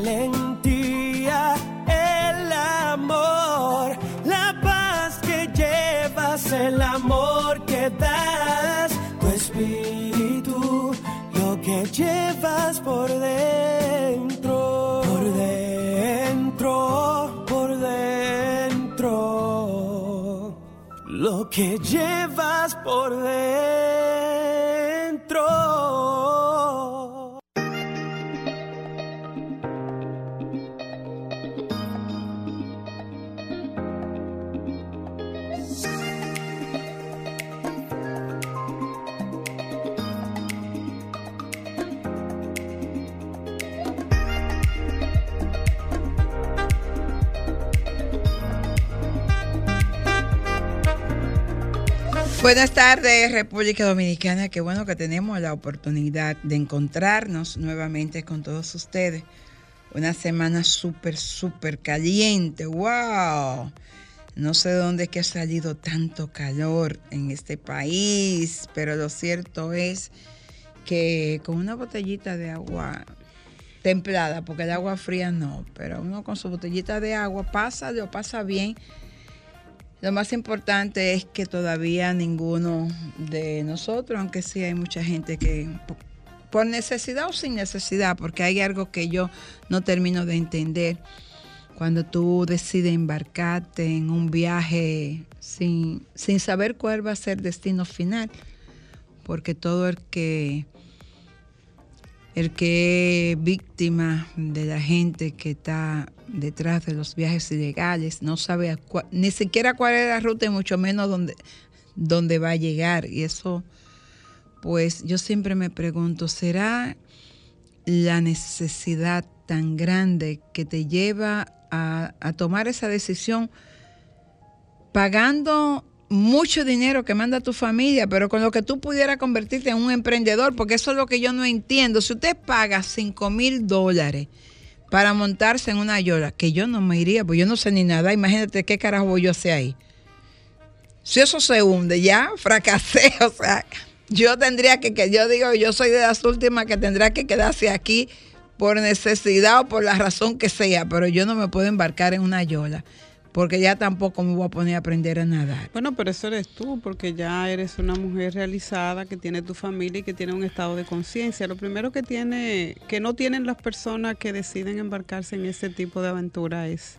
valentía, el amor, la paz que llevas, el amor que das, tu espíritu, lo que llevas por dentro, por dentro, por dentro, lo que llevas por dentro. Buenas tardes, República Dominicana. Qué bueno que tenemos la oportunidad de encontrarnos nuevamente con todos ustedes. Una semana súper, súper caliente. ¡Wow! No sé de dónde es que ha salido tanto calor en este país, pero lo cierto es que con una botellita de agua templada, porque el agua fría no, pero uno con su botellita de agua pasa, lo pasa bien lo más importante es que todavía ninguno de nosotros, aunque sí hay mucha gente que por necesidad o sin necesidad, porque hay algo que yo no termino de entender. Cuando tú decides embarcarte en un viaje sin, sin saber cuál va a ser el destino final, porque todo el que el que es víctima de la gente que está detrás de los viajes ilegales, no sabe ni siquiera cuál es la ruta y mucho menos dónde, dónde va a llegar. Y eso, pues yo siempre me pregunto, ¿será la necesidad tan grande que te lleva a, a tomar esa decisión pagando mucho dinero que manda tu familia, pero con lo que tú pudieras convertirte en un emprendedor, porque eso es lo que yo no entiendo. Si usted paga 5 mil dólares para montarse en una yola, que yo no me iría, pues yo no sé ni nada, imagínate qué carajo voy yo a hacer ahí. Si eso se hunde, ya fracasé, o sea, yo tendría que, que yo digo, yo soy de las últimas que tendrá que quedarse aquí por necesidad o por la razón que sea, pero yo no me puedo embarcar en una yola porque ya tampoco me voy a poner a aprender a nadar. Bueno, pero eso eres tú, porque ya eres una mujer realizada que tiene tu familia y que tiene un estado de conciencia. Lo primero que tiene, que no tienen las personas que deciden embarcarse en este tipo de aventura es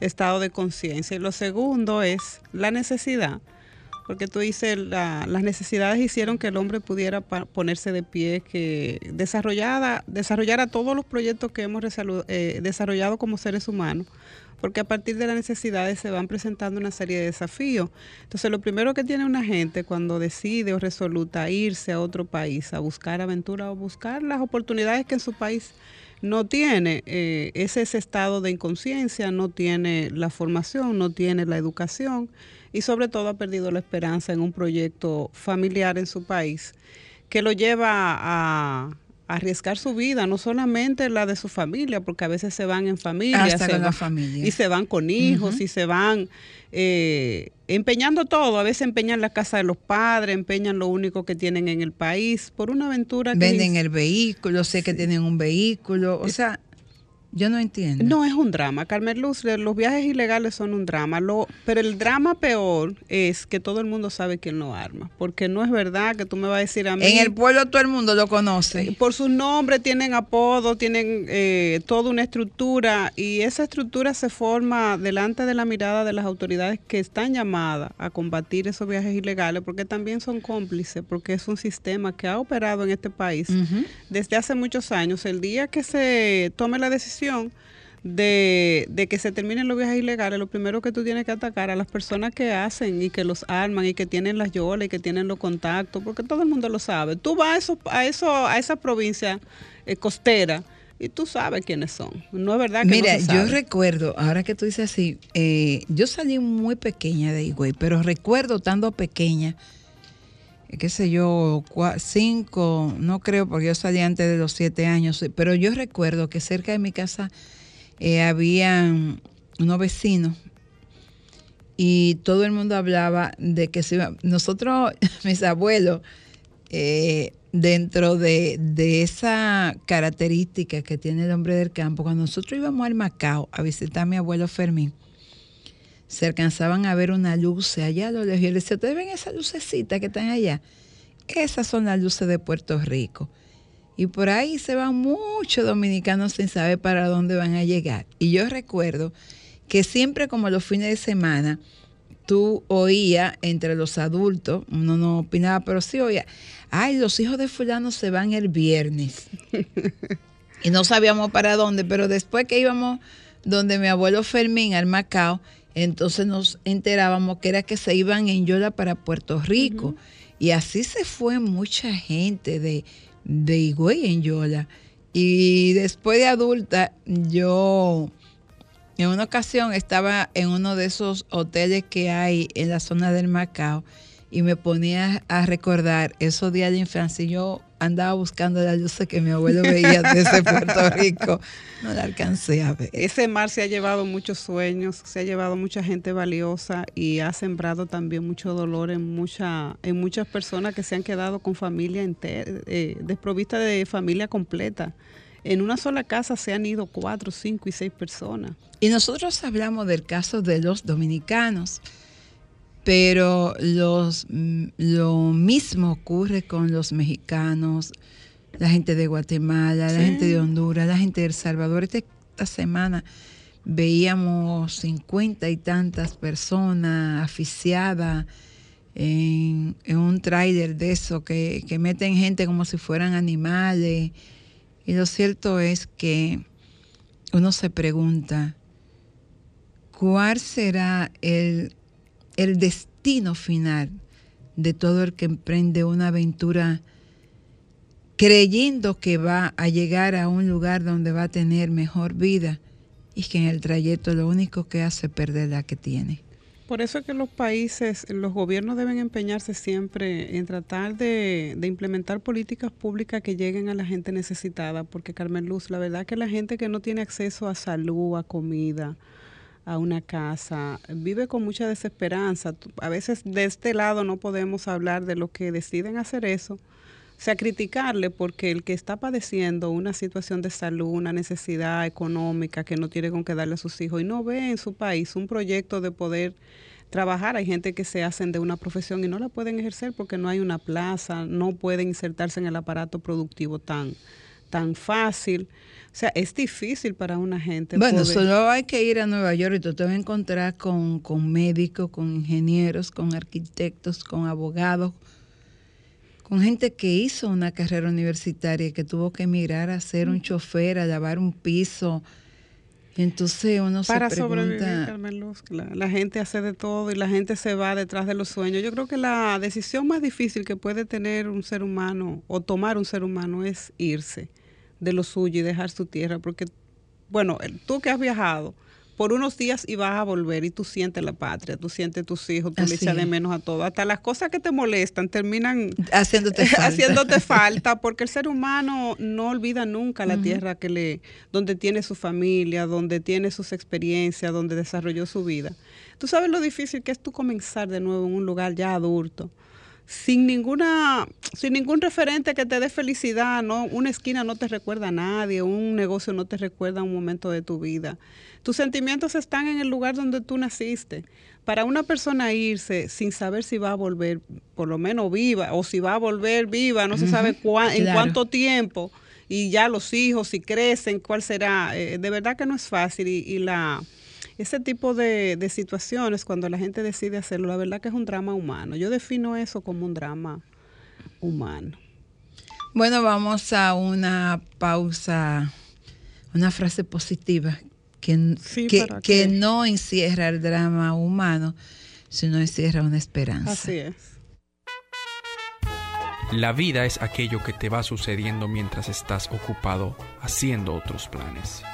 estado de conciencia. Y lo segundo es la necesidad, porque tú dices, las necesidades hicieron que el hombre pudiera ponerse de pie, que desarrollada, desarrollara todos los proyectos que hemos eh, desarrollado como seres humanos porque a partir de las necesidades se van presentando una serie de desafíos. Entonces, lo primero que tiene una gente cuando decide o resoluta irse a otro país a buscar aventura o buscar las oportunidades que en su país no tiene, eh, es ese estado de inconsciencia, no tiene la formación, no tiene la educación y sobre todo ha perdido la esperanza en un proyecto familiar en su país que lo lleva a arriesgar su vida, no solamente la de su familia, porque a veces se van en familia, y se van con hijos y se van eh, empeñando todo, a veces empeñan la casa de los padres, empeñan lo único que tienen en el país por una aventura. Que Venden el vehículo, sé que tienen un vehículo, o sea, yo no entiendo. No es un drama, Carmen Luz, los viajes ilegales son un drama, lo, pero el drama peor es que todo el mundo sabe quién lo arma, porque no es verdad que tú me vas a decir a mí... En el pueblo todo el mundo lo conoce. Eh, por su nombre tienen apodo, tienen eh, toda una estructura y esa estructura se forma delante de la mirada de las autoridades que están llamadas a combatir esos viajes ilegales, porque también son cómplices, porque es un sistema que ha operado en este país desde hace muchos años. El día que se tome la decisión de, que se terminen los viajes ilegales, lo primero que tú tienes que atacar a las personas que hacen y que los arman y que tienen las yolas y que tienen los contactos, porque todo el mundo lo sabe. Tú vas a eso, a eso, a esa provincia eh, costera y tú sabes quiénes son. No es verdad que Mira, no se yo recuerdo, ahora que tú dices así, eh, yo salí muy pequeña de Higüey, pero recuerdo estando pequeña, qué sé yo, cinco, no creo porque yo salí antes de los siete años, pero yo recuerdo que cerca de mi casa eh, habían unos vecinos y todo el mundo hablaba de que si nosotros, mis abuelos, eh, dentro de, esa característica que tiene el hombre del campo, cuando nosotros íbamos al Macao a visitar a mi abuelo Fermín, se alcanzaban a ver una luz allá a lo lejos. Y le decía, ¿ustedes ven esa lucecita que están allá? Esas son las luces de Puerto Rico. Y por ahí se van muchos dominicanos sin saber para dónde van a llegar. Y yo recuerdo que siempre como los fines de semana, tú oías entre los adultos, uno no opinaba, pero sí oía, ay, los hijos de fulano se van el viernes. y no sabíamos para dónde, pero después que íbamos donde mi abuelo Fermín al Macao, entonces nos enterábamos que era que se iban en Yola para Puerto Rico. Y así se fue mucha gente de de Higüey en Yola. Y después de adulta, yo en una ocasión estaba en uno de esos hoteles que hay en la zona del Macao y me ponía a recordar esos días de infancia. Y yo andaba buscando la luz que mi abuelo veía desde Puerto Rico. No la alcancé a ver. Ese mar se ha llevado muchos sueños, se ha llevado mucha gente valiosa y ha sembrado también mucho dolor en, mucha, en muchas personas que se han quedado con familia entera, eh, desprovista de familia completa. En una sola casa se han ido cuatro, cinco y seis personas. Y nosotros hablamos del caso de los dominicanos pero los, lo mismo ocurre con los mexicanos, la gente de Guatemala, la gente de Honduras, la gente de El Salvador. Este, esta semana veíamos cincuenta y tantas personas aficiadas en, un tráiler de eso, que, que meten gente como si fueran animales. Y lo cierto es que uno se pregunta, ¿cuál será el el destino final de todo el que emprende una aventura creyendo que va a llegar a un lugar donde va a tener mejor vida y que en el trayecto lo único que hace es perder la que tiene. Por eso es que los países, los gobiernos deben empeñarse siempre en tratar de, de, implementar políticas públicas que lleguen a la gente necesitada, porque Carmen Luz, la verdad que la gente que no tiene acceso a salud, a comida, a una casa, vive con mucha desesperanza. A veces de este lado no podemos hablar de los que deciden hacer eso, o sea, criticarle porque el que está padeciendo una situación de salud, una necesidad económica que no tiene con qué darle a sus hijos y no ve en su país un proyecto de poder trabajar. Hay gente que se hacen de una profesión y no la pueden ejercer porque no hay una plaza, no pueden insertarse en el aparato productivo tan, tan fácil. O sea, es difícil para una gente. Bueno, solo hay que ir a Nueva York y tú te vas a encontrar con, médicos, con ingenieros, con arquitectos, con abogados, con gente que hizo una carrera universitaria, que tuvo que emigrar a ser un chofer, a lavar un piso. Entonces uno Para se pregunta... sobrevivir, Carmen Luz, la, la, gente hace de todo y la gente se va detrás de los sueños. Yo creo que la decisión más difícil que puede tener un ser humano o tomar un ser humano es irse de lo suyo y dejar su tierra, porque, bueno, tú que has viajado por unos días y vas a volver y tú sientes la patria, tú sientes tus hijos, tú le echas de menos a todo, hasta las cosas que te molestan terminan haciéndote falta. haciéndote falta, porque el ser humano no olvida nunca la tierra que le, donde tiene su familia, donde tiene sus experiencias, donde desarrolló su vida. Tú sabes lo difícil que es tú comenzar de nuevo en un lugar ya adulto sin ninguna, sin ningún referente que te dé felicidad, ¿no? Una esquina no te recuerda a nadie, un negocio no te recuerda a un momento de tu vida. Tus sentimientos están en el lugar donde tú naciste. Para una persona irse sin saber si va a volver, por lo menos viva, o si va a volver viva, no se sabe en cuánto tiempo, y ya los hijos, si crecen, cuál será. Eh, de verdad que no es fácil y la ese tipo de, situaciones, cuando la gente decide hacerlo, la verdad que es un drama humano. Yo defino eso como un drama humano. Bueno, vamos a una pausa, una frase positiva que, que, no encierra el drama humano, sino encierra una esperanza. Así es. La vida es aquello que te va sucediendo mientras estás ocupado haciendo otros planes.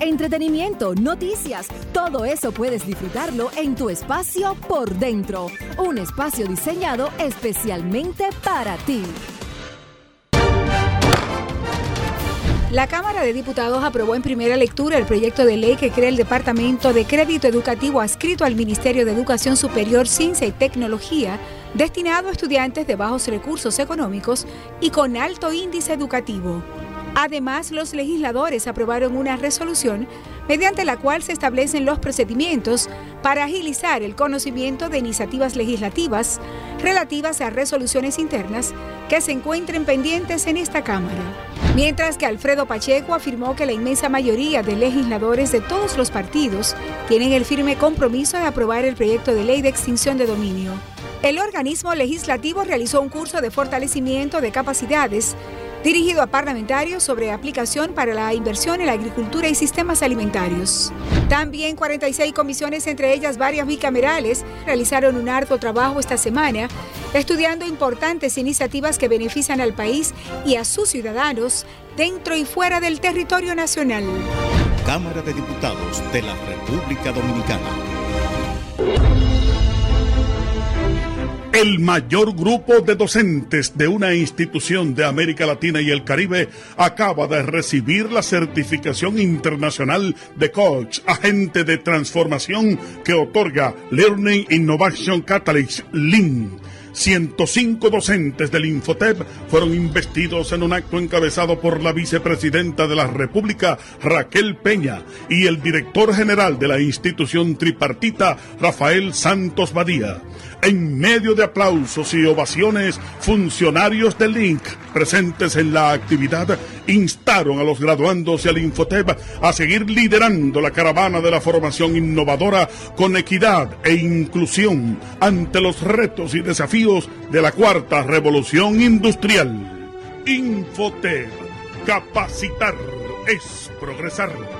Entretenimiento, noticias, todo eso puedes disfrutarlo en tu espacio por dentro. Un espacio diseñado especialmente para ti. La Cámara de Diputados aprobó en primera lectura el proyecto de ley que crea el Departamento de Crédito Educativo adscrito al Ministerio de Educación Superior, Ciencia y Tecnología, destinado a estudiantes de bajos recursos económicos y con alto índice educativo. Además, los legisladores aprobaron una resolución mediante la cual se establecen los procedimientos para agilizar el conocimiento de iniciativas legislativas relativas a resoluciones internas que se encuentren pendientes en esta Cámara. Mientras que Alfredo Pacheco afirmó que la inmensa mayoría de legisladores de todos los partidos tienen el firme compromiso de aprobar el proyecto de ley de extinción de dominio. El organismo legislativo realizó un curso de fortalecimiento de capacidades dirigido a parlamentarios sobre aplicación para la inversión en la agricultura y sistemas alimentarios. También 46 comisiones, entre ellas varias bicamerales, realizaron un arduo trabajo esta semana, estudiando importantes iniciativas que benefician al país y a sus ciudadanos dentro y fuera del territorio nacional. Cámara de Diputados de la República Dominicana. El mayor grupo de docentes de una institución de América Latina y el Caribe acaba de recibir la certificación internacional de coach, agente de transformación que otorga Learning Innovation Catalyst Lean. 105 docentes del Infotep fueron investidos en un acto encabezado por la vicepresidenta de la República, Raquel Peña, y el director general de la institución tripartita, Rafael Santos Badía. En medio de aplausos y ovaciones, funcionarios del Link presentes en la actividad instaron a los graduandos y al Infotep a seguir liderando la caravana de la formación innovadora con equidad e inclusión ante los retos y desafíos de la cuarta revolución industrial. Infotep, capacitar es progresar.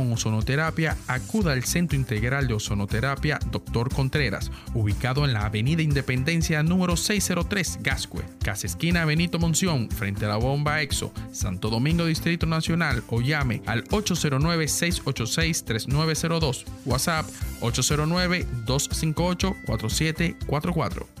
ozonoterapia, acuda al Centro Integral de Ozonoterapia Dr. Contreras, ubicado en la Avenida Independencia número 603, Gascue, Casa Esquina Benito Monción, frente a la bomba EXO, Santo Domingo Distrito Nacional o llame al 809-686-3902, WhatsApp 809-258-4744.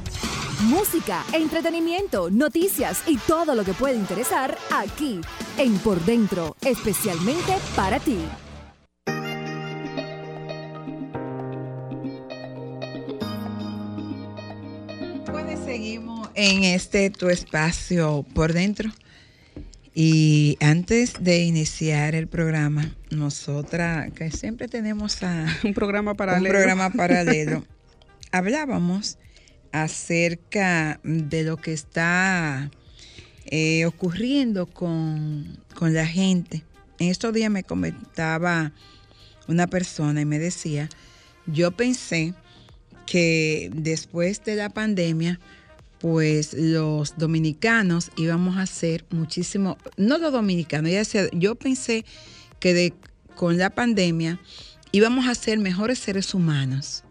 Música, entretenimiento, noticias y todo lo que puede interesar aquí en Por Dentro, especialmente para ti. Pues seguimos en este tu espacio por dentro. Y antes de iniciar el programa, nosotras que siempre tenemos a Un programa paralelo. un programa paralelo, hablábamos acerca de lo que está eh, ocurriendo con, con la gente. En estos días me comentaba una persona y me decía, yo pensé que después de la pandemia, pues los dominicanos íbamos a ser muchísimo, no los dominicanos, ella decía, yo pensé que de, con la pandemia íbamos a ser mejores seres humanos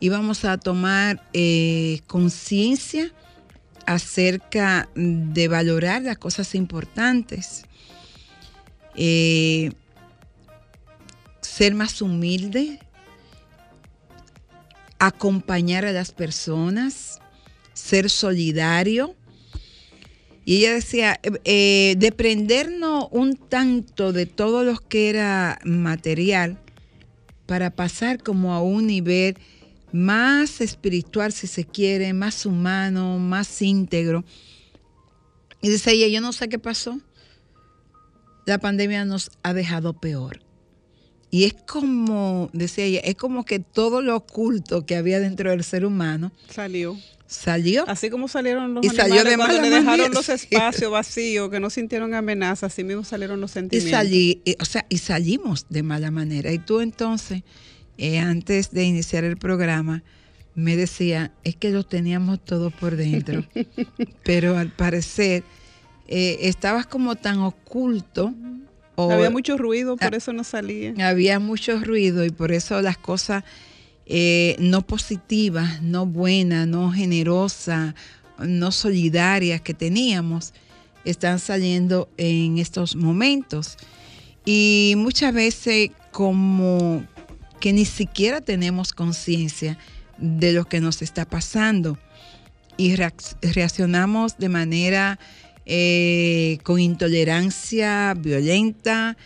íbamos a tomar eh, conciencia acerca de valorar las cosas importantes, eh, ser más humilde, acompañar a las personas, ser solidario. Y ella decía, eh, desprendernos un tanto de todo lo que era material para pasar como a un nivel más espiritual, si se quiere, más humano, más íntegro. Y dice ella, yo no sé qué pasó. La pandemia nos ha dejado peor. Y es como, decía ella, es como que todo lo oculto que había dentro del ser humano Salió. salió. Así como salieron los Y salió de cuando le dejaron manera, los espacios vacíos, que no sintieron amenaza, así mismo salieron los Y, sentimientos. salí, y- o sea, y salimos de mala manera. Y tú entonces, eh, antes de iniciar el programa, me decía, es que lo teníamos todo por dentro. Pero al parecer, eh, estabas como tan oculto. o- Había mucho ruido, por Ah, eso no salía. había mucho ruido y por eso las cosas eh, no positivas, no buenas, no generosas, no solidarias que teníamos están saliendo en estos momentos. Y muchas veces como que ni siquiera tenemos conciencia de lo que nos está pasando y reac- reaccionamos de manera eh, con intolerancia violenta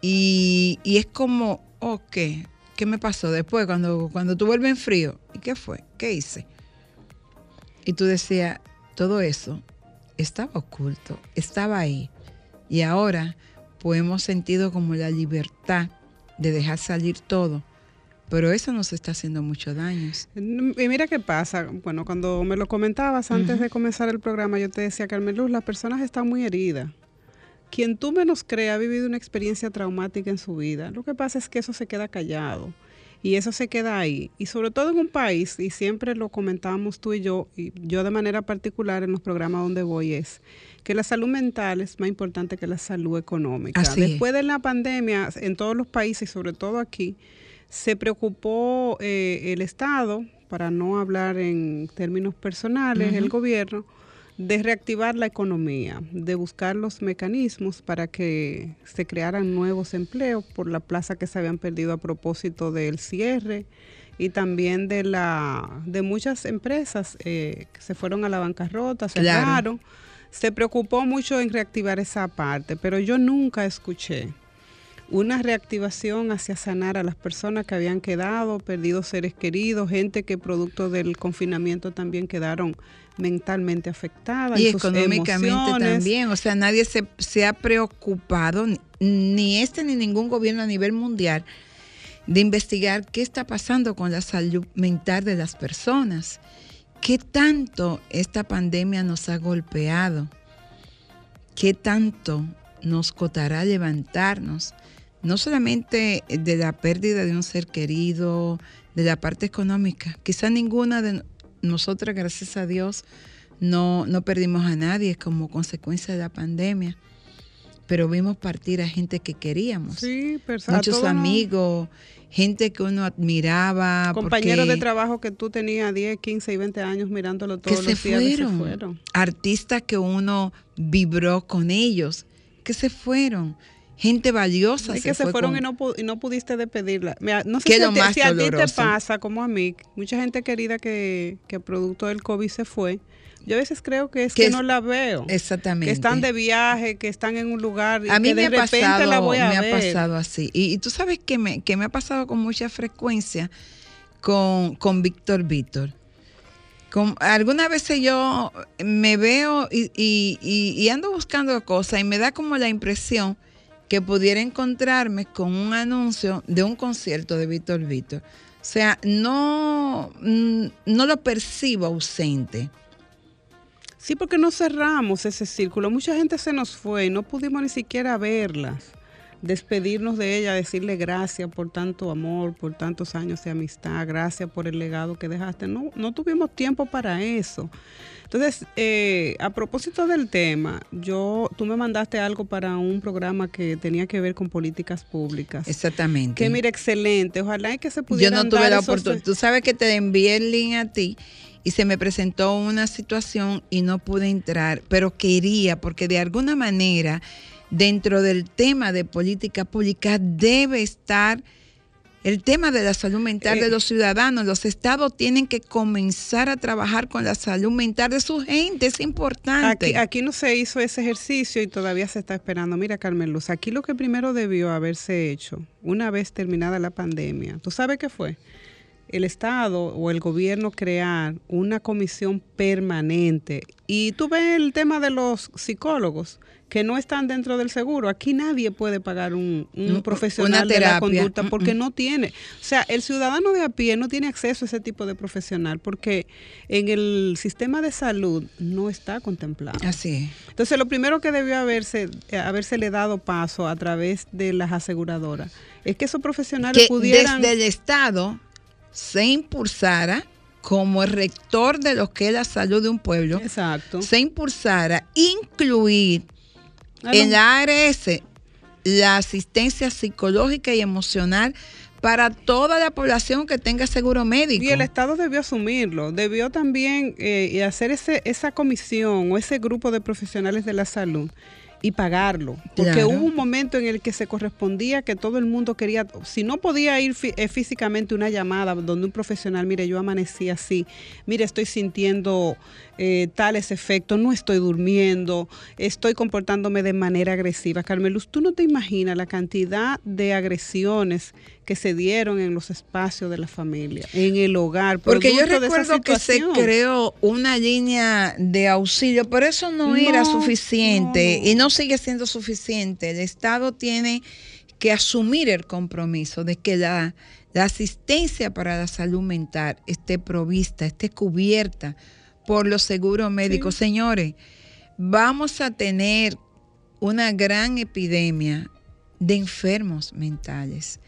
y, y es como, ok, ¿qué me pasó después cuando, cuando tú vuelves en frío? ¿Y qué fue? ¿Qué hice? Y tú decías, todo eso estaba oculto, estaba ahí. Y ahora pues hemos sentido como la libertad de dejar salir todo. Pero eso nos está haciendo mucho daño. Y mira qué pasa. Bueno, cuando me lo comentabas antes de comenzar el programa, yo te decía, Carmen Luz, las personas están muy heridas. Quien tú menos cree ha vivido una experiencia traumática en su vida. Lo que pasa es que eso se queda callado y eso se queda ahí. Y sobre todo en un país, y siempre lo comentábamos tú y yo, y yo de manera particular en los programas donde voy, es que la salud mental es más importante que la salud económica. Así es. Después de la pandemia, en todos los países y sobre todo aquí, se preocupó eh, el Estado, para no hablar en términos personales, el gobierno, de reactivar la economía, de buscar los mecanismos para que se crearan nuevos empleos por la plaza que se habían perdido a propósito del cierre y también de la de muchas empresas eh, que se fueron a la bancarrota, cerraron. Se preocupó mucho en reactivar esa parte, pero yo nunca escuché una reactivación hacia sanar a las personas que habían quedado, perdido seres queridos, gente que producto del confinamiento también quedaron mentalmente afectadas. Y en económicamente también. O sea, nadie se, se ha preocupado, ni- ni este ni ningún gobierno a nivel mundial, de investigar qué está pasando con la salud mental de las personas. ¿Qué tanto esta pandemia nos ha golpeado? ¿Qué tanto nos costará levantarnos? No solamente de la pérdida de un ser querido, de la parte económica. Quizá ninguna de nosotras, gracias a Dios, no, no perdimos a nadie como consecuencia de la pandemia, pero vimos partir a gente que queríamos. Sí, a Muchos amigos, gente que uno admiraba. compañeros de trabajo que tú tenías 10, 15 y 20 años mirándolo que todos se los días que se fueron. Artistas que uno vibró con ellos, que se fueron. Gente valiosa. Es que se fue fueron con- y no, y no pudiste despedirla. Mira, no sé Que si, lo más si a ti te pasa como a mí, mucha gente querida que, que producto del COVID se fue. Yo a veces creo que es Que no la veo. Exactamente. Que están de viaje, que están en un lugar y a mí que me de ha repente pasado, la voy a me ver. ha pasado así. Y, y tú sabes que me, que me ha pasado con mucha frecuencia con, con Víctor Víctor. Con, algunas veces yo me veo y, y- y- y ando buscando cosas y me da como la impresión que pudiera encontrarme con un anuncio de un concierto de Víctor Víctor. O sea, no, mm, no lo percibo ausente. Sí, porque no cerramos ese círculo. Mucha gente se nos fue y no pudimos ni siquiera verlas, despedirnos de ella, decirle gracias por tanto amor, por tantos años de amistad, gracias por el legado que dejaste. No, no tuvimos tiempo para eso. Entonces, eh, a propósito del tema, yo, tú me mandaste algo para un programa que tenía que ver con políticas públicas. Exactamente. Que mira, excelente. Ojalá y que se Yo pudiera no tuve la oportunidad. Tú sabes que te envié el link a ti y se me presentó una situación y no pude entrar, pero quería, porque de alguna manera dentro del tema de política pública debe estar el tema de la salud mental de Eh. los ciudadanos. Los estados tienen que comenzar a trabajar con la salud mental de su gente, es importante. Aquí, aquí no se hizo ese ejercicio y todavía se está esperando. Mira, Carmen Luz, aquí lo que primero debió haberse hecho, una vez terminada la pandemia, ¿tú sabes qué fue? El Estado o el gobierno crear una comisión permanente. Y tú ves el tema de los psicólogos que no están dentro del seguro. Aquí nadie puede pagar un, profesional de la conducta porque no tiene. O sea, el ciudadano de a pie no tiene acceso a ese tipo de profesional porque en el sistema de salud no está contemplado. Así es. Entonces, lo primero que debió haberse, eh, habérsele dado paso a través de las aseguradoras es que esos profesionales que pudieran... desde el Estado se impulsara como el rector de lo que es la salud de un pueblo, Exacto. se impulsara incluir en los- la ARS la asistencia psicológica y emocional para toda la población que tenga seguro médico. Y el Estado debió asumirlo, debió también eh, hacer ese, esa comisión o ese grupo de profesionales de la salud y pagarlo. Porque Claro. hubo un momento en el que se correspondía que todo el mundo quería, si no podía ir fí- eh, físicamente una llamada donde un profesional, mire, yo amanecí así, mire, estoy sintiendo eh, tales efectos, no estoy durmiendo, estoy comportándome de manera agresiva. Carmeluz, tú no te imaginas la cantidad de agresiones que se dieron en los espacios de la familia, en el hogar. Porque yo recuerdo que se creó una línea de auxilio, pero eso no, No, era suficiente no, no. y no sigue siendo suficiente. El Estado tiene que asumir el compromiso de que la, la asistencia para la salud mental esté provista, esté cubierta por los seguros médicos. Señores, vamos a tener una gran epidemia de enfermos mentales.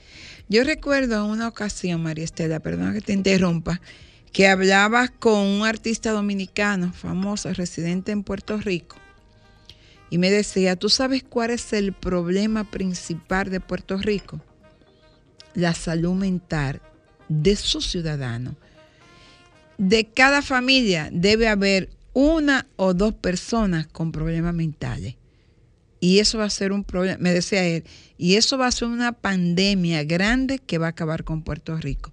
Yo recuerdo en una ocasión, María Estela, perdona que te interrumpa, que hablabas con un artista dominicano famoso, residente en Puerto Rico, y me decía, ¿tú sabes cuál es el problema principal de Puerto Rico? La salud mental de sus ciudadanos. De cada familia debe haber una o dos personas con problemas mentales. Y eso va a ser un problema, me decía él, y eso va a ser una pandemia grande que va a acabar con Puerto Rico.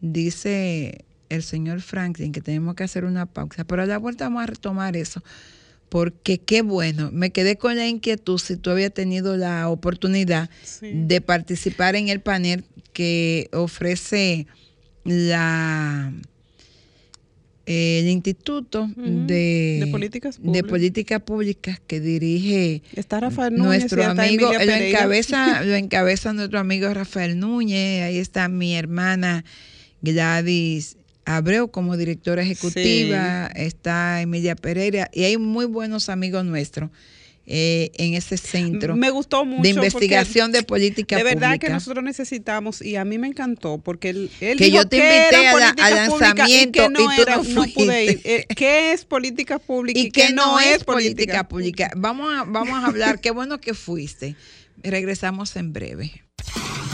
Dice el señor Franklin que tenemos que hacer una pausa, pero a la vuelta vamos a retomar eso, porque qué bueno, me quedé con la inquietud si tú habías tenido la oportunidad de participar en el panel que ofrece la el Instituto de, De Políticas de Públicas. Que dirige Está Rafael Núñez nuestro amigo, lo encabeza, lo encabeza nuestro amigo Rafael Núñez, ahí está mi hermana Gladys Abreu como directora ejecutiva, está Emilia Pereira y hay muy buenos amigos nuestros eh, en ese centro Me gustó mucho. de investigación de política De verdad que nosotros necesitamos, y a mí me encantó, porque él, él Que dijo yo te invité al lanzamiento y que no, y tú era, no no pude ir. fuiste. Eh, ¿Qué es política pública y que no es política pública. Vamos a, vamos a hablar, qué bueno que fuiste. Regresamos en breve.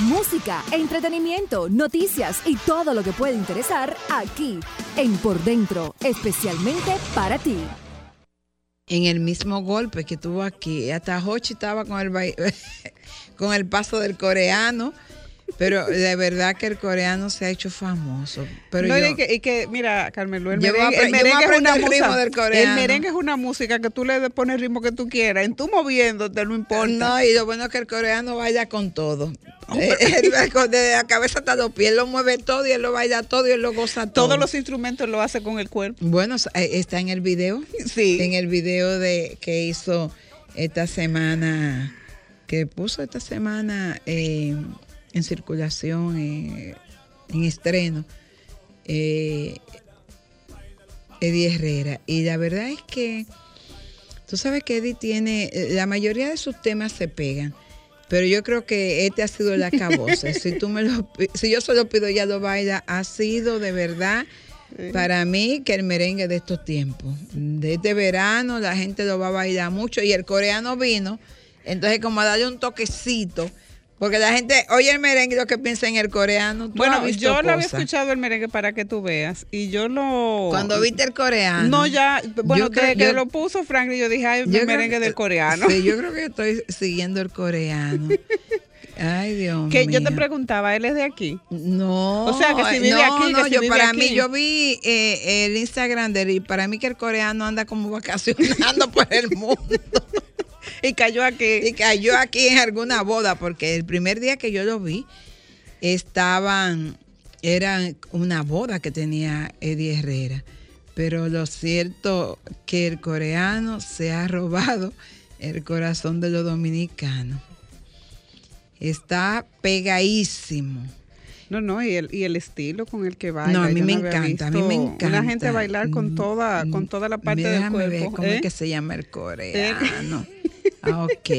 Música, entretenimiento, noticias y todo lo que puede interesar aquí en Por Dentro, especialmente para ti. En el mismo golpe que tuvo aquí, hasta Hochi estaba con el, con el paso del coreano, pero de verdad que el coreano se ha hecho famoso. Pero No, yo- y, que, y que, mira, Carmelo, el a merengue, el merengue es una el ritmo música. del coreano. El merengue es una música que tú le pones el ritmo que tú quieras, en tú moviéndote, no importa. No, y lo bueno es que el coreano baila con todo. Eh, Desde la cabeza hasta los pies, él lo mueve todo y él lo baila todo y él lo goza todo. Todos los instrumentos lo hace con el cuerpo. Bueno, eh, está en el video. Sí. En el video de que hizo esta semana, que puso esta semana eh, en circulación, eh, en estreno, eh, Eddie Herrera. Y la verdad es que tú sabes que Eddie tiene, la mayoría de sus temas se pegan. Pero yo creo que este ha sido el acabose. si tú me lo, si yo se lo pido ya lo baila, ha sido de verdad para mí que el merengue de estos tiempos. De este verano la gente lo va a bailar mucho y el coreano vino, entonces como a darle un toquecito, porque la gente oye el merengue y lo que piensa en el coreano. ¿Tú Bueno, has visto yo lo había escuchado el merengue para que tú veas. Y yo lo. Cuando viste el coreano. No, ya. Bueno, Yo creo- desde que yo- lo puso Franklin, yo dije, ay, el merengue que- del coreano. Sí, yo creo que estoy siguiendo el coreano. Ay, Dios que mío. yo te preguntaba, ¿él es de aquí? No, O sea, que si vive no, aquí, que no, si yo vive para aquí. mí, yo vi eh, el Instagram de él y para mí que el coreano anda como vacacionando por el mundo. Y cayó aquí. Y cayó aquí en alguna boda, porque el primer día que yo lo vi, estaban, era una boda que tenía Eddie Herrera. Pero lo cierto que el coreano se ha robado el corazón de los dominicanos. Está pegadísimo. No, no, y el, y el estilo con el que baila. No, a mí yo me encanta, a mí me encanta. Una gente bailar con toda, con toda la parte del Déjame ver cuerpo. cómo ¿eh? es que se llama el coreano. Ah, ok,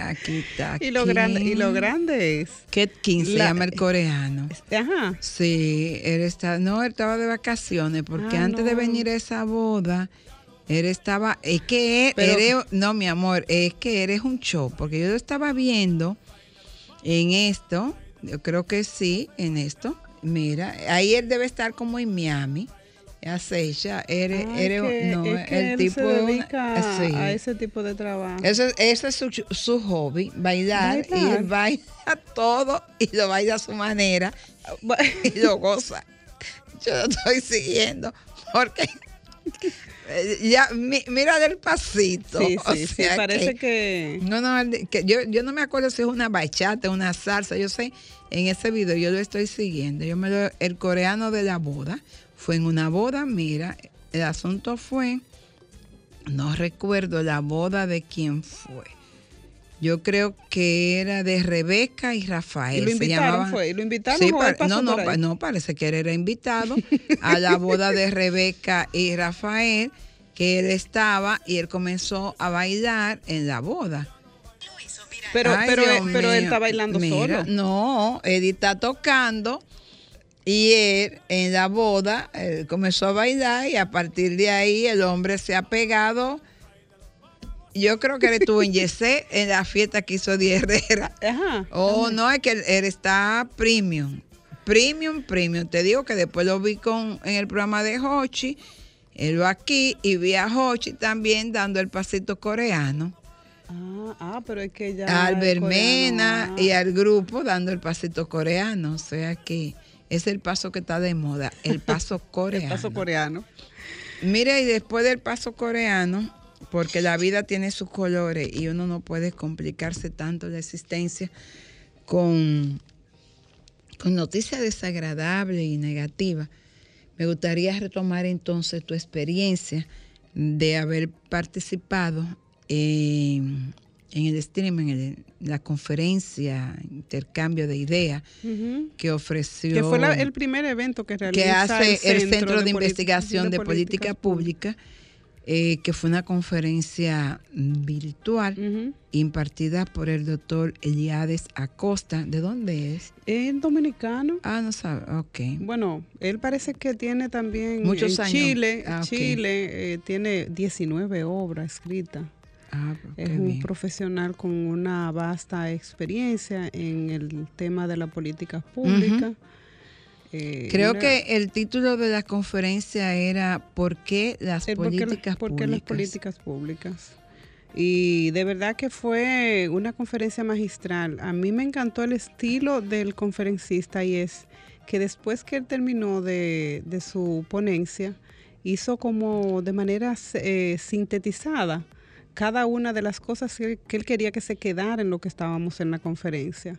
aquí está. Y lo grande, y lo grande es. Ket King se La- llama el coreano. Ajá. Sí, él está, no, él estaba de vacaciones porque Ah, antes de venir a esa boda, él estaba, es que él, Pero- eres- no, mi amor, es que eres un show, porque yo estaba viendo en esto, yo creo que sí, en esto, mira, ahí él debe estar como en Miami, acecha, eres, Ay, eres- que- no, es que el él tipo se dedica sí. a ese tipo de trabajo. Eso, ese es su, su hobby, bailar, y él baila todo y lo baila a su manera y lo goza. Yo lo estoy siguiendo porque eh, ya mi- mira del pasito. Sí, o sí, parece que... no, no, que yo, yo no me acuerdo si es una bachata, una salsa. Yo sé, en ese video yo lo estoy siguiendo. Yo me lo- el coreano de la boda fue en una boda. Mira, el asunto fue, no recuerdo la boda de quién fue. Yo creo que era de Rebeca y Rafael. Y lo se invitaron, llamaban. fue, y lo invitaron Sí, pa- no, no, pa- no, parece que él era invitado a la boda de Rebeca y Rafael, que él estaba y él comenzó a bailar en la boda. Pero, Ay, pero, pero él está bailando Mira, solo. No, Eddie está tocando y él en la boda él comenzó a bailar y a partir de ahí el hombre se ha pegado. Yo creo que él estuvo en Yesé en la fiesta que hizo Di Herrera. Ajá. Oh, no, es que él, él está premium. Premium, premium. Te digo que después lo vi con en el programa de Hochi. Él va aquí y vi a Hochi también dando el pasito coreano. Ah, ah, pero es que ya. Al Bermena ah. y al grupo dando el pasito coreano. O sea que es el paso que está de moda, el paso coreano. El paso coreano. Mira, y después del paso coreano, porque la vida tiene sus colores y uno no puede complicarse tanto la existencia con, con noticias desagradables y negativas. Me gustaría retomar entonces tu experiencia de haber participado en, en el streaming, en la conferencia, intercambio de ideas que ofreció Que fue la- el primer evento que realiza que hace el Centro, de, Investigación de, Política Pública, eh, que fue una conferencia virtual impartida por el doctor Eliades Acosta. ¿De dónde es? Es dominicano. Ah, no sabe, ok. Bueno, él parece que tiene también Muchos en años. Chile, Ah. Chile eh, tiene 19 obras escritas. Ah, Es un bien. profesional con una vasta experiencia en el tema de las políticas públicas. Eh, Creo que el título de la conferencia era ¿Por qué las el por qué las- políticas por qué las públicas? políticas públicas. Y de verdad que fue una conferencia magistral. A mí me encantó el estilo del conferencista y es que después que él terminó de, de su ponencia, hizo como de manera eh, sintetizada cada una de las cosas que, que él quería que se quedara en lo que estábamos en la conferencia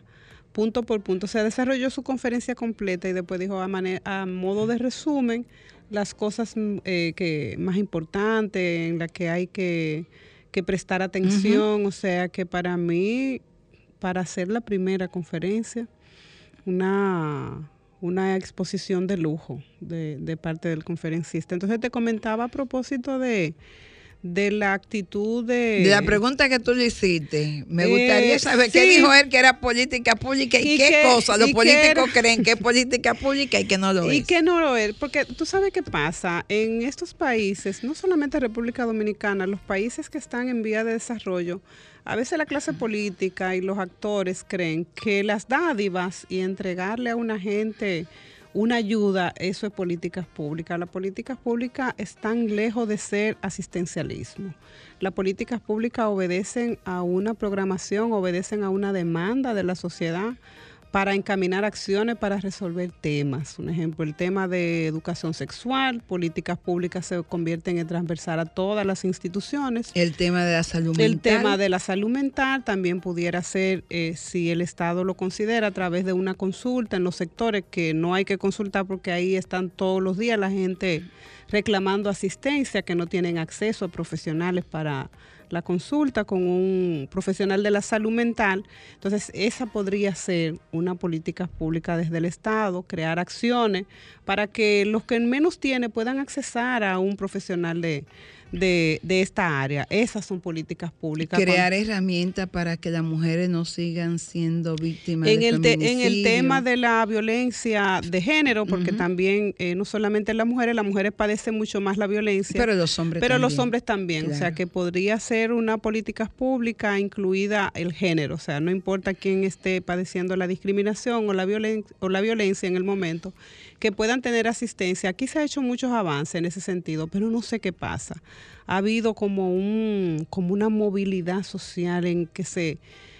punto por punto. O sea, desarrolló su conferencia completa y después dijo a, modo de resumen las cosas mm, eh, que más importantes en las que hay que, que prestar atención. O sea, que para mí, para hacer la primera conferencia, una, una exposición de lujo de, de parte del conferencista. Entonces te comentaba a propósito de, de la actitud de... De la pregunta que tú le hiciste, me Eh, gustaría saber qué dijo él que era política pública y, Y qué que- cosa. Los y políticos era- creen que es política pública y que no lo Y es. que no lo es, porque tú sabes qué pasa, en estos países, no solamente República Dominicana, los países que están en vía de desarrollo, a veces la clase política y los actores creen que las dádivas y entregarle a una gente una ayuda, eso es políticas públicas. Las políticas públicas están lejos de ser asistencialismo. Las políticas públicas obedecen a una programación, obedecen a una demanda de la sociedad para encaminar acciones para resolver temas. Un ejemplo, el tema de educación sexual, políticas públicas se convierten en transversal a todas las instituciones. El tema de la salud El mental. tema de la salud mental también pudiera ser, eh, si el Estado lo considera, a través de una consulta en los sectores que no hay que consultar porque ahí están todos los días la gente reclamando asistencia, que no tienen acceso a profesionales para la consulta con un profesional de la salud mental. Entonces, esa podría ser una política pública desde el Estado, crear acciones para que los que menos tienen puedan accesar a un profesional de, de, de esta área. Esas son políticas públicas. crear herramientas para que las mujeres no sigan siendo víctimas en de el, te- en el tema de la violencia de género, porque también eh, no solamente las mujeres, las mujeres padecen mucho más la violencia. Pero los hombres Pero los también. hombres también, o sea que podría ser una política pública incluida el género, o sea, no importa quién esté padeciendo la discriminación o la, violen- o la violencia en el momento, que puedan tener asistencia. Aquí se ha hecho muchos avances en ese sentido, pero no sé qué pasa. Ha habido como un como una movilidad social en que se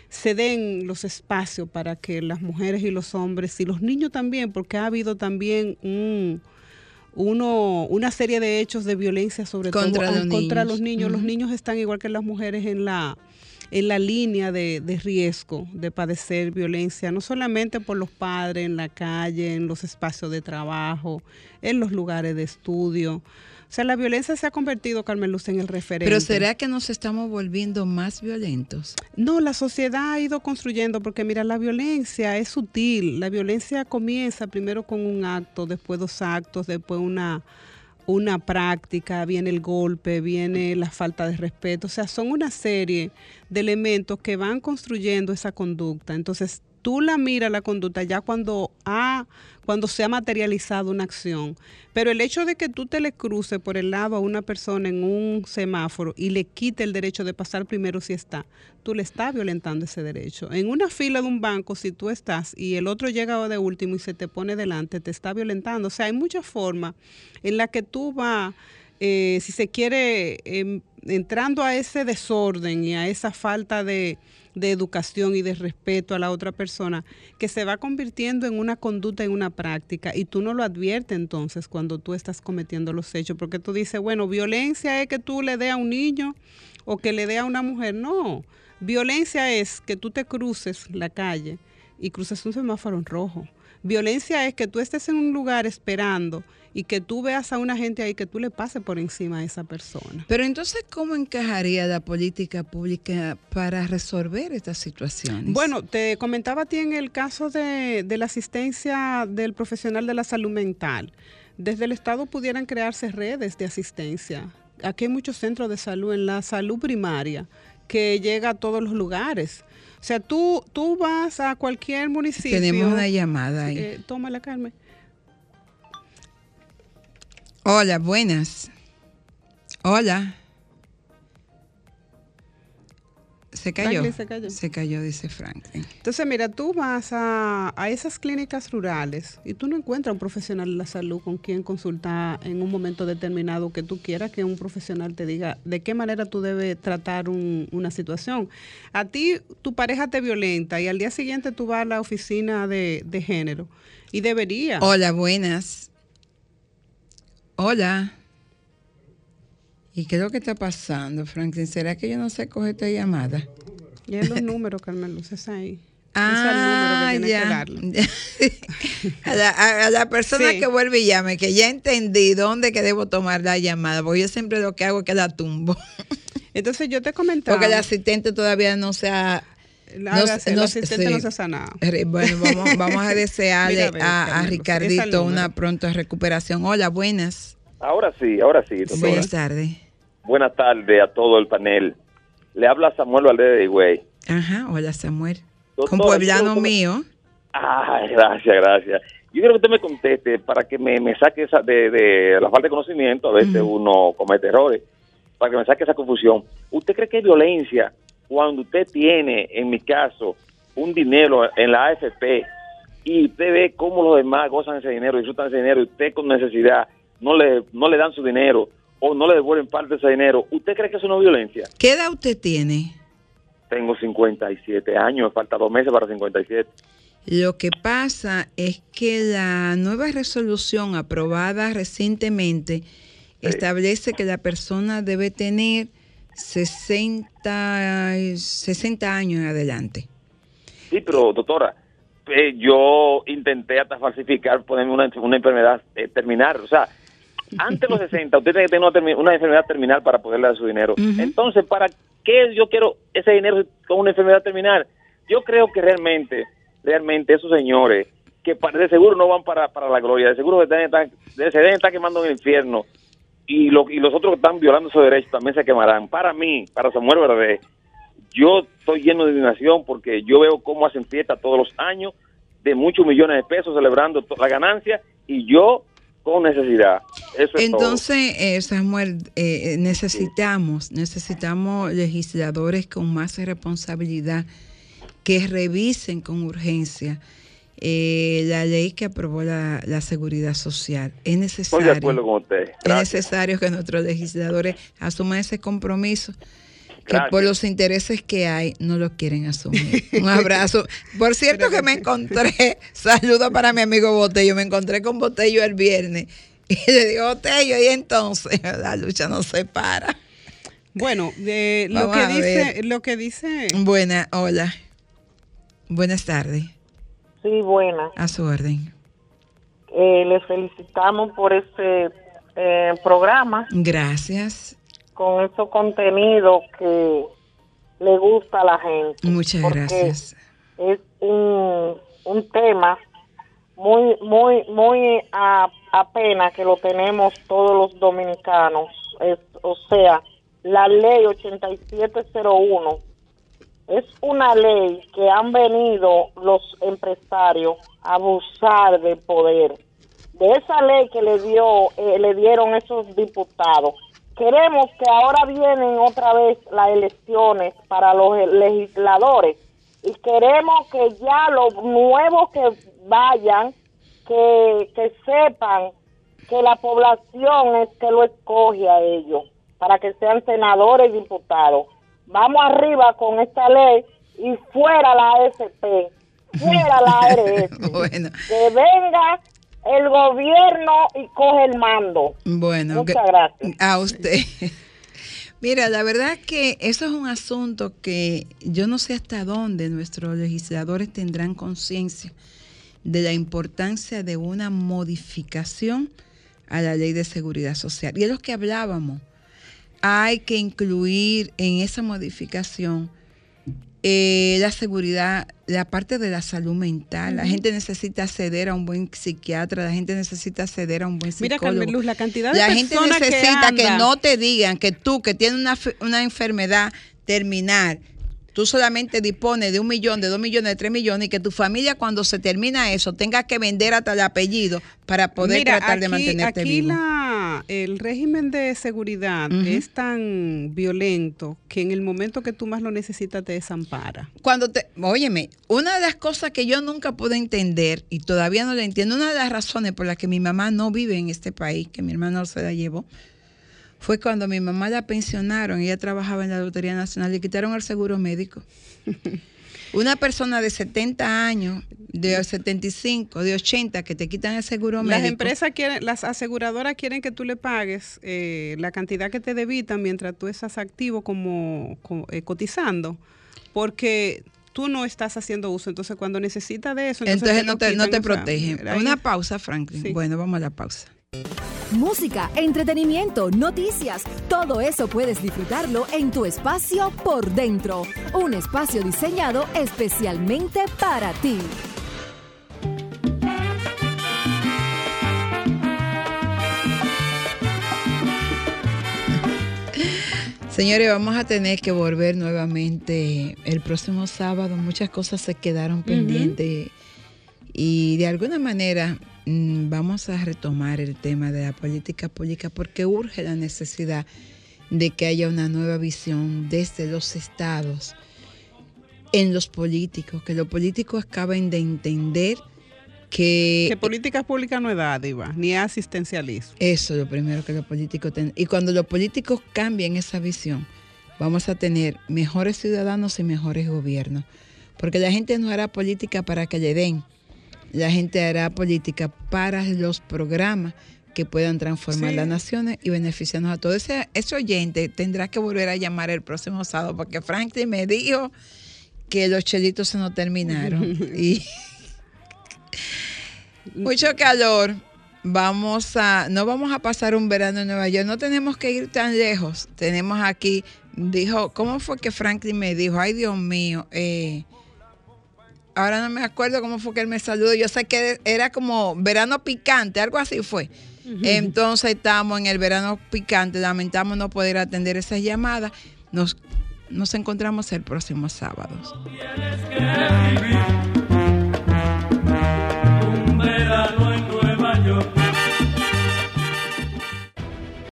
se den los espacios para que las mujeres y los hombres y los niños también, porque ha habido también un uno, una serie de hechos de violencia sobre Contra todo los contra niños. los niños. Los niños están igual que las mujeres en la en la línea de, de riesgo de padecer violencia, no solamente por los padres en la calle, en los espacios de trabajo, en los lugares de estudio. O sea, la violencia se ha convertido, Carmen Luz, en el referente. Pero ¿será que nos estamos volviendo más violentos? No, la sociedad ha ido construyendo, porque mira, la violencia es sutil. La violencia comienza primero con un acto, después dos actos, después una, una práctica, viene el golpe, viene la falta de respeto. O sea, son una serie de elementos que van construyendo esa conducta. Entonces, tú la miras la conducta ya cuando ha cuando se ha materializado una acción. Pero el hecho de que tú te le cruces por el lado a una persona en un semáforo y le quite el derecho de pasar primero si está, tú le estás violentando ese derecho. En una fila de un banco, si tú estás y el otro llega de último y se te pone delante, te está violentando. O sea, hay muchas formas en las que tú vas eh, si se quiere, em, entrando a ese desorden y a esa falta de, de educación y de respeto a la otra persona, que se va convirtiendo en una conducta, en una práctica, y tú no lo adviertes entonces cuando tú estás cometiendo los hechos, porque tú dices, bueno, violencia es que tú le dé a un niño o que le dé a una mujer. No, violencia es que tú te cruces la calle y cruces un semáforo rojo. Violencia es que tú estés en un lugar esperando y que tú veas a una gente ahí que tú le pases por encima a esa persona. Pero entonces, ¿cómo encajaría la política pública para resolver estas situaciones? Bueno, te comentaba a ti en el caso de, de la asistencia del profesional de la salud mental. Desde el Estado pudieran crearse redes de asistencia. Aquí hay muchos centros de salud en la salud primaria que llega a todos los lugares. O sea, tú, tú vas a cualquier municipio. Tenemos una llamada ahí. Eh, tómala, Carmen. Hola, buenas. Hola. Se cayó. Franklin se cayó. Se cayó, dice Franklin. Entonces, mira, tú vas a, a esas clínicas rurales y tú no encuentras un profesional de la salud con quien consultar en un momento determinado que tú quieras que un profesional te diga de qué manera tú debes tratar un- una situación. A ti, tu pareja te violenta y al día siguiente tú vas a la oficina de, de género y debería. Hola, buenas. Hola. ¿Y qué es lo que está pasando, Franklin? ¿Será que yo no sé coger esta llamada? Y es los números, Carmen Luz, es ahí. Ah, es ya. a, la, a- a la persona Sí. que vuelve y llame, que ya entendí dónde que debo tomar la llamada, porque yo siempre lo que hago es que la tumbo. Entonces yo te comentaba. Porque el asistente todavía no se ha... La- no la- se- el no- asistente sí. no se ha sanado. Bueno, vamos, vamos a desearle Mira, a a, Ricardito una pronta recuperación. Hola, buenas. Ahora sí, ahora sí, doctora. Buenas tardes. Buenas tardes a todo el panel. Le habla Samuel Valdés de Higüey. Ajá, hola Samuel. Doctora, Con pueblano mío. Ay, gracias, gracias. Yo quiero que usted me conteste para que me, me saque esa de, de la falta de conocimiento. A veces uno comete errores. Para que me saque esa confusión. ¿Usted cree que es violencia cuando usted tiene, en mi caso, un dinero en la AFP y usted ve cómo los demás gozan ese dinero, disfrutan ese dinero y usted con necesidad no le, no le dan su dinero o no le devuelven parte de ese dinero? ¿Usted cree que eso no es violencia? ¿Qué edad usted tiene? Tengo 57 años, me falta dos meses para 57. Lo que pasa es que la nueva resolución aprobada recientemente establece que la persona debe tener 60, 60 años en adelante. Sí, pero doctora, eh, yo intenté hasta falsificar, ponerme una, una enfermedad eh, terminal. O sea, antes de los 60, usted tiene que tener una, enfermedad terminal para poderle dar su dinero. Entonces, ¿para qué yo quiero ese dinero con una enfermedad terminal? Yo creo que realmente, realmente esos señores que de seguro no van para, para la gloria, de seguro que deben estar- de- se deben estar quemando en el infierno y, lo, y los otros que están violando sus derechos también se quemarán. Para mí, para Samuel Verde, yo estoy lleno de indignación porque yo veo cómo hacen fiesta todos los años de muchos millones de pesos celebrando la ganancia y yo con necesidad. Eso. Entonces, eh, Samuel, eh, eh, necesitamos, necesitamos legisladores con más responsabilidad que revisen con urgencia eh, la ley que aprobó la, la seguridad social. Es Estoy necesario. de acuerdo con usted. Es necesario que nuestros legisladores asuman ese compromiso que Gracias. por los intereses que hay no lo quieren asumir. Un abrazo. Por cierto que me encontré, saludo para mi amigo Botello, me encontré con Botello el viernes y le digo, Botello, y entonces la lucha no se para. Bueno, de lo Vamos que dice, lo que dice. Buena, hola. Buenas tardes. Sí, buena. A su orden. Eh, les felicitamos por este eh, programa Gracias. con esos contenidos que le gusta a la gente. Muchas gracias. Es un, un tema muy, muy, muy a, a pena que lo tenemos todos los dominicanos. Es, o sea, la ley 8701 es una ley que han venido los empresarios a abusar del poder. De esa ley que le dio, eh, le dieron esos diputados. Queremos que ahora vienen otra vez las elecciones para los eh, legisladores y queremos que ya los nuevos que vayan, que, que sepan que la población es que lo escoge a ellos para que sean senadores y diputados. Vamos arriba con esta ley y fuera la AFP, fuera la ARS. Bueno. Que venga el gobierno y coge el mando. Bueno, Muchas gra- gracias. A usted. Mira, la verdad que eso es un asunto que yo no sé hasta dónde nuestros legisladores tendrán conciencia de la importancia de una modificación a la ley de seguridad social. Y es lo que hablábamos. Hay que incluir en esa modificación eh, la seguridad, la parte de la salud mental. La gente necesita acceder a un buen psiquiatra, la gente necesita acceder a un buen Mira, psicólogo. Carmen Luz, la cantidad de La gente que necesita que, no te digan que tú, que tienes una, una enfermedad terminal, tú solamente dispones de un millón, de dos millones, de tres millones, y que tu familia cuando se termina eso tenga que vender hasta el apellido para poder Mira, tratar de mantenerte aquí vivo. la- el régimen de seguridad es tan violento que en el momento que tú más lo necesitas te desampara. Cuando te, óyeme, una de las cosas que yo nunca pude entender y todavía no la entiendo, una de las razones por las que mi mamá no vive en este país, que mi hermano se la llevó, fue cuando mi mamá la pensionaron, ella trabajaba en la Lotería Nacional, le quitaron el seguro médico. Una persona de 70 años, de 75, de 80, que te quitan el seguro médico. Las empresas quieren, las aseguradoras quieren que tú le pagues eh, la cantidad que te debitan mientras tú estás activo como, co- eh, cotizando, porque tú no estás haciendo uso. Entonces, cuando necesitas de eso, entonces, Entonces no te, no te protegen. Una pausa, Franklin. Sí. Bueno, vamos a la pausa. Música, entretenimiento, noticias, todo eso puedes disfrutarlo en tu espacio por dentro. Un espacio diseñado especialmente para ti. Señores, vamos a tener que volver nuevamente el próximo sábado. Muchas cosas se quedaron pendientes y de alguna manera vamos a retomar el tema de la política pública porque urge la necesidad de que haya una nueva visión desde los estados en los políticos, que los políticos acaben de entender que Que políticas públicas no es dádiva, ni es asistencialismo. eso es lo primero que los políticos tienen. Y cuando los políticos cambien esa visión, vamos a tener mejores ciudadanos y mejores gobiernos. Porque la gente no hará política para que le den. La gente hará política para los programas que puedan transformar Sí. las naciones y beneficiarnos a todos. Ese, ese oyente tendrá que volver a llamar el próximo sábado porque Franklin me dijo que los chelitos se nos terminaron. y mucho calor. Vamos a, no vamos a pasar un verano en Nueva York, no tenemos que ir tan lejos. Tenemos aquí, dijo, ¿cómo fue que Franklin me dijo? Ay, Dios mío, eh, ahora no me acuerdo cómo fue que él me saludó. Yo sé que era como verano picante, algo así fue. Entonces estamos en el verano picante, lamentamos no poder atender esas llamadas. Nos, nos encontramos el próximo sábado. Un